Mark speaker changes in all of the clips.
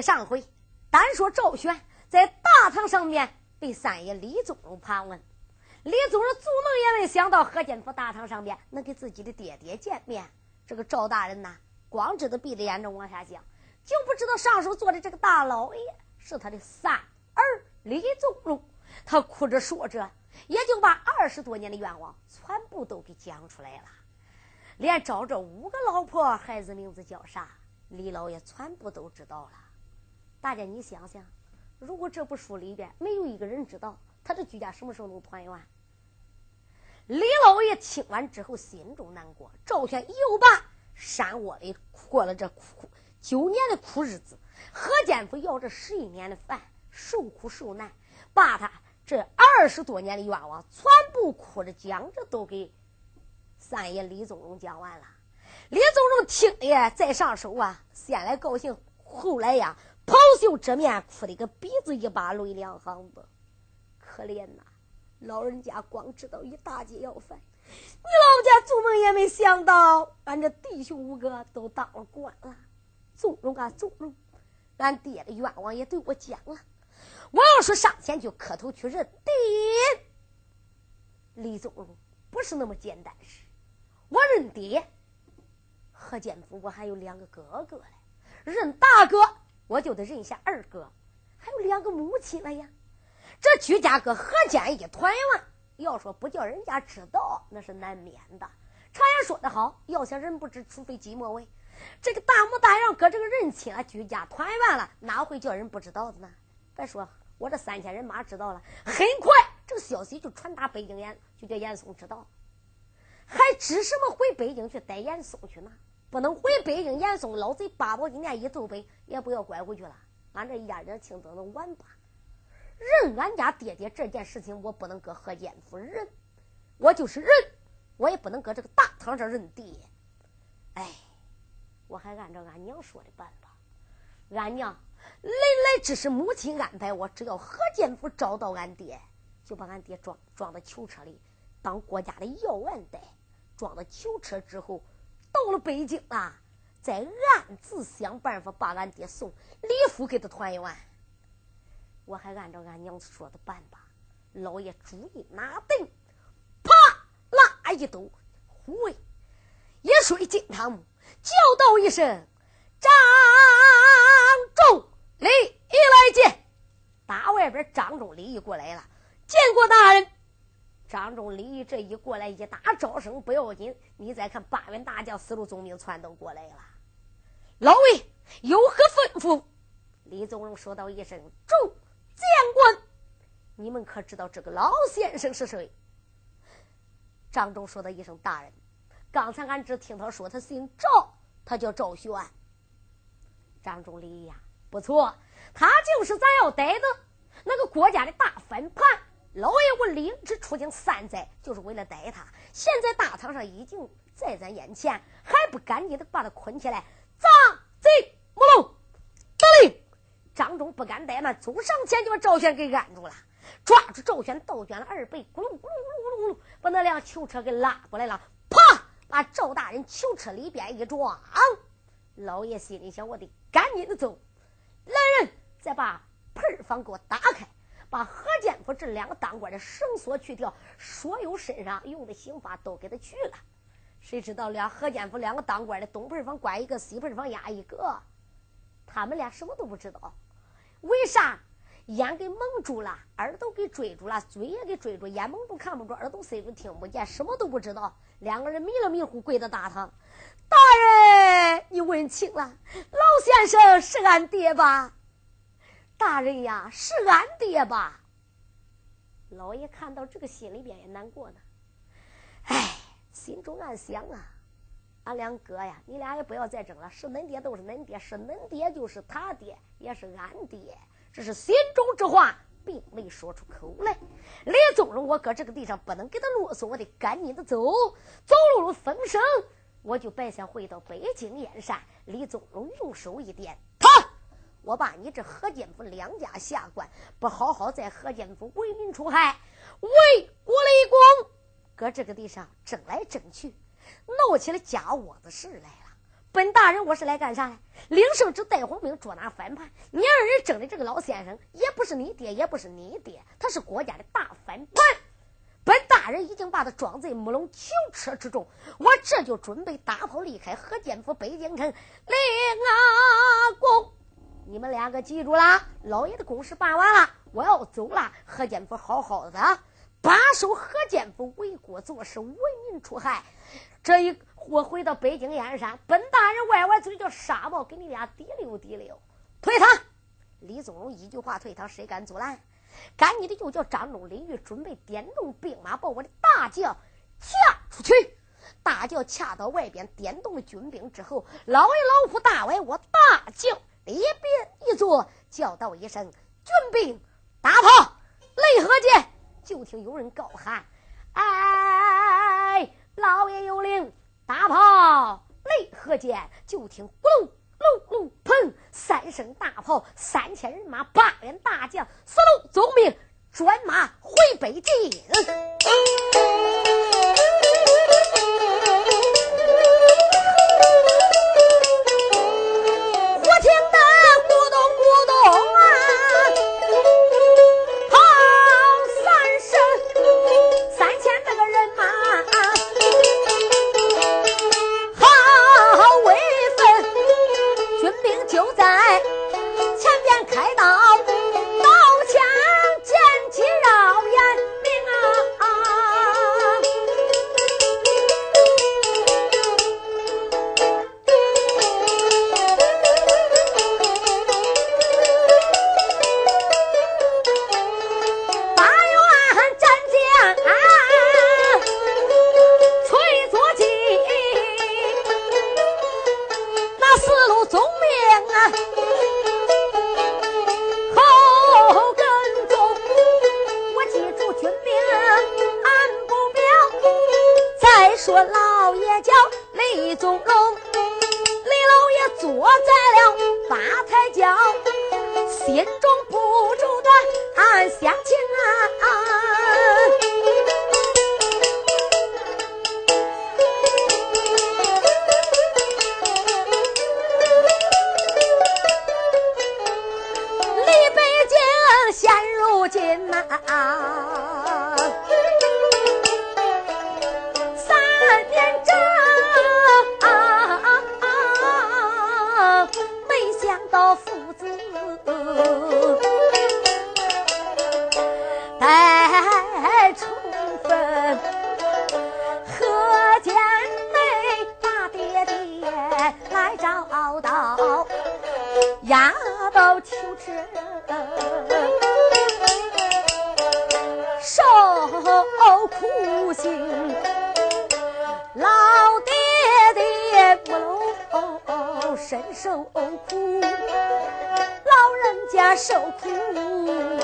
Speaker 1: 上回，单说赵玄在大堂上面被三爷李宗荣盘问，李宗荣做梦也没想到何建福大堂上面能给自己的爹爹见面。这个赵大人呐，光知道闭着眼睛往下讲，就不知道上手坐的这个大老爷是他的三儿李宗荣。他哭着说着，也就把二十多年的愿望全部都给讲出来了，连找这五个老婆、孩子名字叫啥，李老爷全部都知道了。大家你想想，如果这部书里边没有一个人知道，他这居家什么时候能团圆？李老爷听完之后心中难过，赵全又把山窝里过了这苦九年的苦日子，何建福要这十一年的饭，受苦受难。把他这二十多年的愿望全部哭着讲着都给三爷李宗荣讲完了。李宗荣听了再上手啊，先来高兴，后来呀袍袖遮面，哭的个鼻子一把泪两行子。可怜呐，老人家光知道一大街要饭，你老家做梦也没想到，俺这弟兄五个都当了官了。宗荣啊宗荣，俺爹的愿望也对我讲了。我要说上前去磕头去认爹，李宗荣不是那么简单事。我认爹，何建福我还有两个哥哥嘞，认大哥我就得认下二哥，还有两个母亲了呀。这居家哥何建一团圆，要说不叫人家知道，那是难免的。常言说得好，要想人不知，除非己莫为。这个大模大样搁这个认亲啊，居家团圆了，哪会叫人不知道的呢？再说。我这三千人马知道了，很快这个消息就传达北京严，就叫严嵩知道，还指什么回北京去逮严嵩去呢？不能回北京，严嵩老贼八宝金殿一奏北，也不要拐回去了。俺这一家人清等能完吧？认俺家爹爹这件事情，我不能搁何建夫认，我就是认，我也不能搁这个大堂上认爹。哎，我还按照俺娘说的办吧，俺娘。来来，只是母亲安排我，只要何建福找到俺爹，就把俺爹装装到囚车里，当国家的要案带。装到囚车之后，到了北京啊，再暗自想办法把俺爹送李府给他团圆。我还按照俺娘子说的办吧。老爷主意拿定，啪啦一抖，护卫一水进堂木，叫道一声：“张仲。”李一来见，打外边张仲李一过来了，见过大人。张仲李一这一过来，一打招声不要紧，你再看八员大将四路总兵全都过来了。老魏有何吩咐？李宗荣说道一声：“众将官，你们可知道这个老先生是谁？”张忠说道一声：“大人，刚才俺只听他说他姓赵，他叫赵玄。”张忠礼呀。不错，他就是咱要逮的那个国家的大反叛。老爷，我领旨出京三载，就是为了逮他。现在大堂上已经在咱眼前，还不赶紧的把他捆起来？砸贼木龙，得令！张忠不敢怠慢，走上前就把赵玄给按住了，抓住赵玄倒卷了二倍，咕噜咕噜咕噜咕噜咕噜，把那辆囚车给拉过来了。啪！把赵大人囚车里边一撞。老爷心里想：我得赶紧的走。来人，再把盆房给我打开，把何建福这两个当官的绳索去掉，所有身上用的刑罚都给他去了。谁知道俩何建福两个当官的东盆房关一个，西盆房压一个，他们俩什么都不知道。为啥？眼给蒙住了，耳朵给追住了，嘴也给追住，眼蒙住看不着，耳朵塞住听不见，什么都不知道。两个人迷了迷糊跪在大堂。大人，你问清了，老先生是俺爹吧？大人呀，是俺爹吧？老爷看到这个，心里边也难过呢。哎，心中暗想啊，俺两哥呀，你俩也不要再争了，是恁爹都是恁爹，是恁爹就是他爹，也是俺爹，这是心中之话，并没说出口来。李宗荣，我搁这个地上不能给他啰嗦，我得赶紧的走，走路路风声。我就白想回到北京燕山，李宗荣用手一点，他，我把你这何建福两家下官不好好在何建福为民除害，为国立功，搁这个地上争来争去，闹起了家窝子事来了。本大人我是来干啥的？领圣旨带皇兵捉拿反叛。你二人争的这个老先生，也不是你爹，也不是你爹，他是国家的大反叛。本大人已经把他装在木龙囚车之中，我这就准备打炮离开河间府北京城。令阿公，你们两个记住了，老爷的公事办完了，我要走了。何建福好好的把守何建福，为国做事，为民除害。这一我回到北京燕山，本大人歪歪嘴叫沙帽给你俩滴溜滴溜，退堂。李宗荣一句话退堂，谁敢阻拦？赶紧的就叫张忠、李玉准备点动兵马，把我的大将架出去。大将恰到外边，点动了军兵之后，老爷老虎大歪，我大将里边一坐，叫道一声：“军兵打炮，雷河间！”就听有人高喊：“哎，老爷有令，打炮，雷河间！”就听咕噜。隆隆砰！三声大炮，三千人马，八员大将，四路总兵转马回北京。说老爷叫李宗龙，李老爷坐在了八抬轿，心中不住的暗想起。受苦行老爹爹不能身受苦老人家受苦。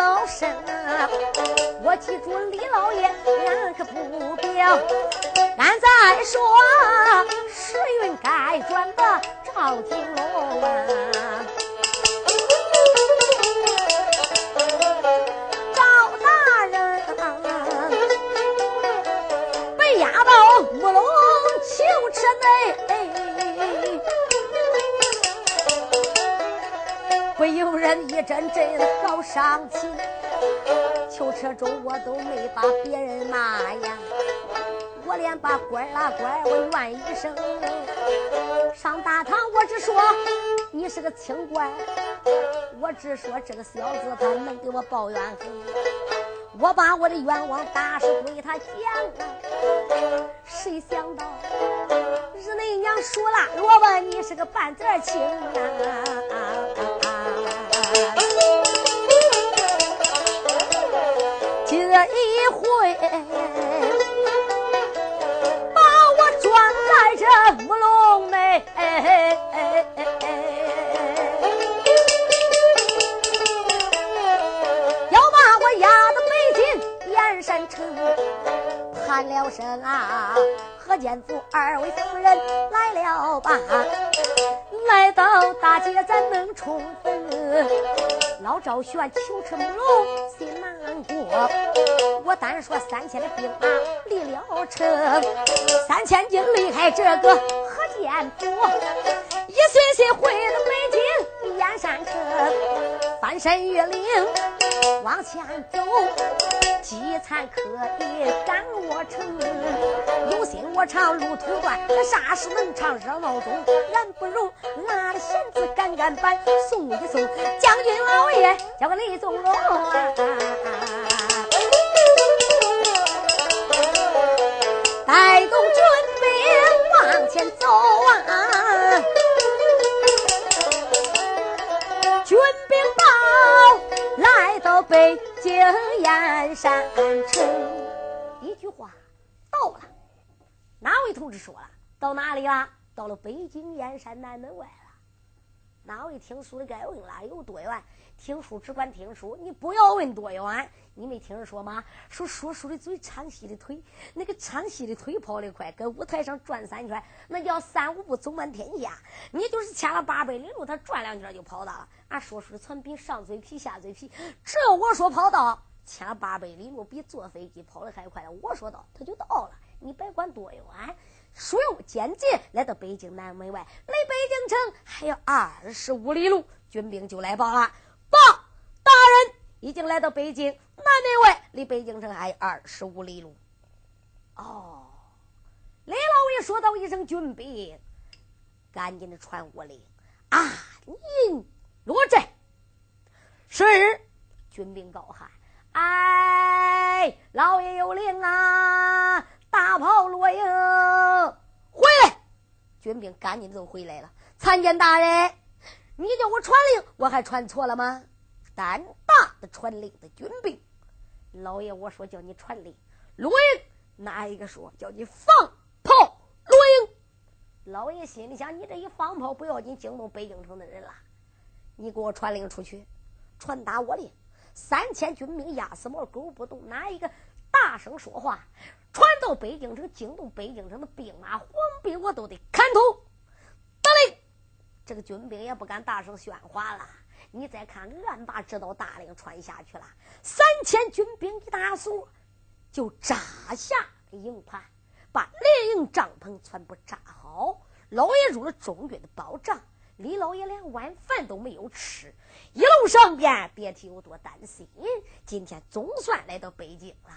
Speaker 1: 老身啊我记住李老爷俺可不表俺再说时运该转的赵金龙啊。不由人一阵阵好伤心，囚车中我都没把别人骂呀，我连把官拉官，我怨一声。上大堂我只说你是个清官，我只说这个小子他能给我报怨恨，我把我的冤枉大死对他填。谁想到日内娘数了，我问你是个半截青。啊。一回把我转来这乌龙内，要把我压到北京燕山城。喊了声啊，何建福二位夫人来了吧？来到大街咱能冲分，老赵选求吃龙心拿？难过。我单说三千的兵马离了城，三千军离开这个何建府，一岁岁回到北京燕山城，翻山越岭。往前走，饥餐可以赶我成。有心我唱路途短，啥时能唱热闹中？俺不如拉了弦子赶赶板，送一送将军老爷，叫个李宗龙，带动军兵往前走啊！军兵报，来到北京燕山城。一句话，到了。哪位同志说了？到哪里了？到了北京燕山南门外。哪位听书的该问了？有多远？听书只管听书，你不要问多远。你没听人说吗？说说书的嘴，唱戏的腿。那个唱戏的腿跑得快，搁舞台上转三圈，那叫三五步走满天下。你就是牵了八百里路，他转两圈就跑到了。俺说书的船比上嘴皮下嘴皮，这我说跑到，牵了八百里路比坐飞机跑得还快。我说到，他就到了。你别管多远，说间接来到北京南门外，离北京城还有二十五里路，军兵就来报了。报，大人已经来到北京南门外，离北京城还有二十五里路。哦，雷老爷说道一声：“军兵，赶紧的传我令啊！您落寨。”是，军兵高喊：“哎，老爷有令啊！大炮落营，回来！”军兵赶紧就回来了。参见大人。你叫我传令，我还传错了吗？胆大的传令的军兵，老爷，我说叫你传令落营，哪一个说叫你放炮落营？老爷心里想：你这一放炮不要紧，惊动北京城的人了。你给我传令出去，传达我令，三千军兵压死猫狗不动，哪一个大声说话，传到北京城，惊动北京城的兵马皇兵，我都得砍头。这个军兵也不敢大声喧哗了。你再看，俺爸知道大令传下去了，三千军兵一大锁，就扎下营盘，把连营帐篷全部扎好。老爷入了中军的保障，李老爷连晚饭都没有吃，一路上边别提有多担心。今天总算来到北京了。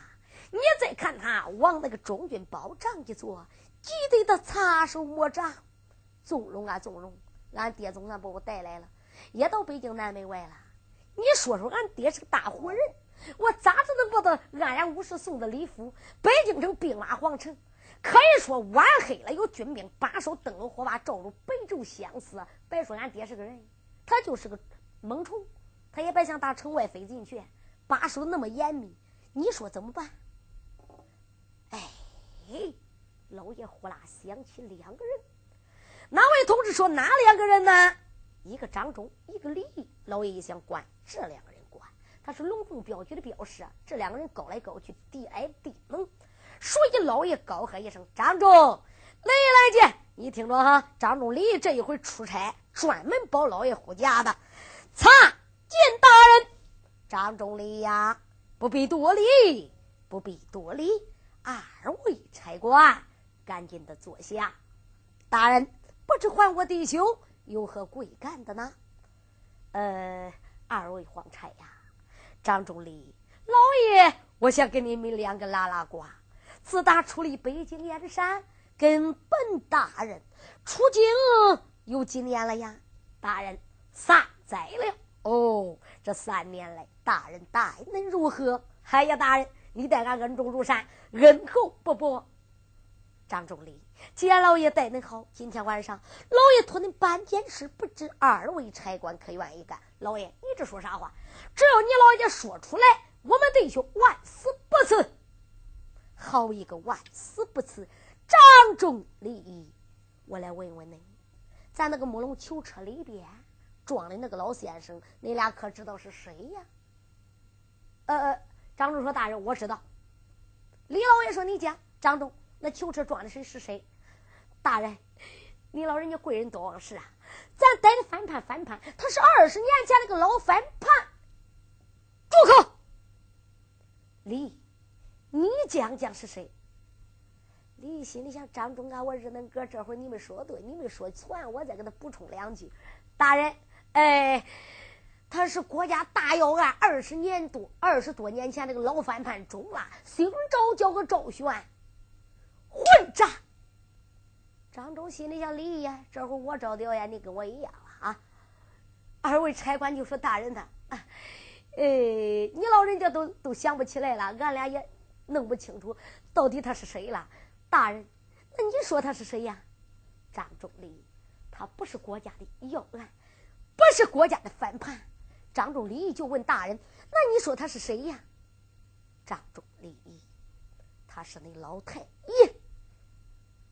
Speaker 1: 你再看他往那个中军保障一坐，急得他擦手抹掌。纵容啊，纵容！俺爹总算把我带来了，也到北京南门外了。你说说，俺爹是个大活人，我咋子能把他安然无事送到李府？北京城兵马皇城，可以说晚黑了，有军兵把守灯笼火把照着北周相思。别说俺爹是个人，他就是个猛虫，他也别想打城外飞进去，把守那么严密。你说怎么办？哎，老爷呼啦想起两个人。哪位同志说哪两个人呢？一个张忠，一个李毅。老爷一想，管这两个人管，他是龙凤镖局的镖师啊。这两个人高来高去，地矮地猛。所以老爷高喝一声：“张忠，来来见！你听着哈，张忠、李毅这一回出差，专门保老爷护驾的。参见大人，张忠、李呀，不必多礼，不必多礼。二位差官，赶紧的坐下，大人。”不知还我弟兄有何贵干的呢？呃，二位皇差呀，张忠礼老爷，我想跟你们两个拉拉呱。自打出离北京燕山，跟本大人出京有几年了呀？大人三载了。哦，这三年来，大人待恁如何？哎呀，大人，你待俺恩重如山，恩厚不薄。张仲礼。既然老爷待恁好，今天晚上老爷托恁办件事，不知二位差官可愿意干？老爷，你这说啥话？只要你老爷说出来，我们弟兄万死不辞。好一个万死不辞！张仲礼，我来问问你，咱那个木龙囚车里边装的那个老先生，你俩可知道是谁呀？呃，张忠说：“大人，我知道，李老爷说：“你讲，张忠，那囚车装的谁是谁？”大人，你老人家贵人多忘事啊！咱逮的反叛，反叛，他是二十年前那个老反叛。住口！李，你讲讲是谁？李心里想：张忠啊，我日恁哥，这会儿你们说对，你们说错，我再给他补充两句。大人，哎。他是国家大要案，二十年多、二十多年前那个老反叛中了，姓赵，叫个赵玄，混账！张忠心里想：李呀，这会我招调呀，你跟我一样了啊！二位差官就说：“大人他，哎，你老人家都都想不起来了，俺俩也弄不清楚到底他是谁了。大人，那你说他是谁呀？张忠礼，他不是国家的要案，不是国家的反叛。”张仲礼就问大人：“那你说他是谁呀？”张仲礼，他是那老太爷。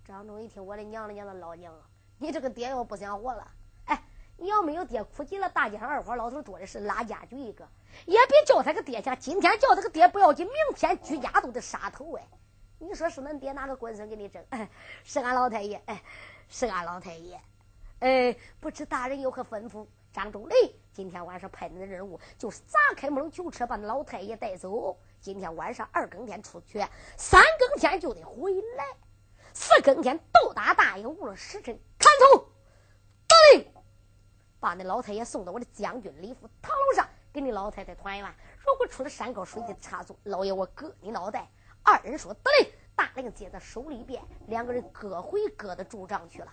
Speaker 1: 张仲一听，我的娘的娘的老娘啊！你这个爹要不想活了，哎，你要没有爹，哭急了，大街上二花老头多的是，拉家具一个，也别叫他个爹强。今天叫他个爹不要紧，明天居家都得杀头哎！你说是恁爹哪个官孙给你争？是俺老太爷，哎，是俺老太爷。哎，不知大人有何吩咐？张仲礼。今天晚上派你的任务就是砸开木龙囚车，把老太爷带走。今天晚上二更天出去，三更天就得回来。四更天到达大营，误了时辰，看走。对，把那老太爷送到我的将军李府堂楼上，给你老太太团圆。如果出了山高水急差错，老爷我割你脑袋。二人说得嘞，大令接在手里边，两个人各回各的驻帐去了。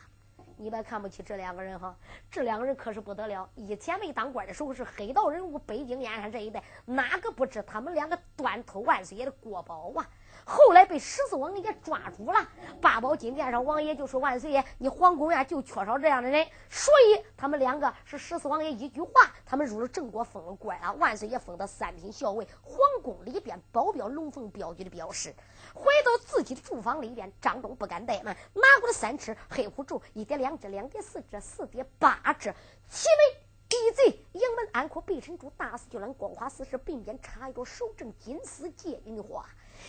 Speaker 1: 你别看不起这两个人哈，这两个人可是不得了。以前没当官的时候是黑道人物，北京燕山这一带哪个不知他们两个断头万岁爷的国宝啊？后来被十四王爷抓住了，八宝金殿上王爷就说：“万岁爷，你皇宫呀就缺少这样的人。”所以他们两个是十四王爷一句话，他们入了正国，封了官了。万岁爷封的三品校尉，皇宫里边保镖龙凤镖局的镖师。回到自己的住房里边，张忠不敢怠慢，拿过了三尺黑虎咒，一叠两只，两叠四只，四叠八只，其为地贼，营门安阔，背神珠，大肆就乱，光华四十，鬓边插一朵手正金丝结云花。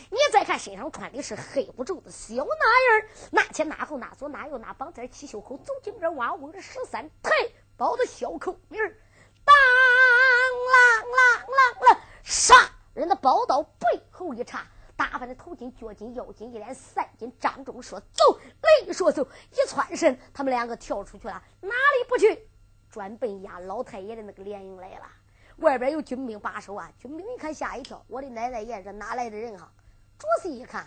Speaker 1: 你再看身上穿的是黑不皱的小男人那前那后那左那右那绑在七袖口，走进这挖窝的十三太保的小口名儿，当啷啷啷啷，杀人的宝刀背后一插，打扮的头巾脚巾腰巾一连三巾。张忠说走，雷说走，一窜身，他们两个跳出去了，哪里不去？专奔押老太爷的那个连营来了。外边有军兵把守啊，军兵一看吓一跳，我的奶奶爷，这哪来的人哈？主席一看。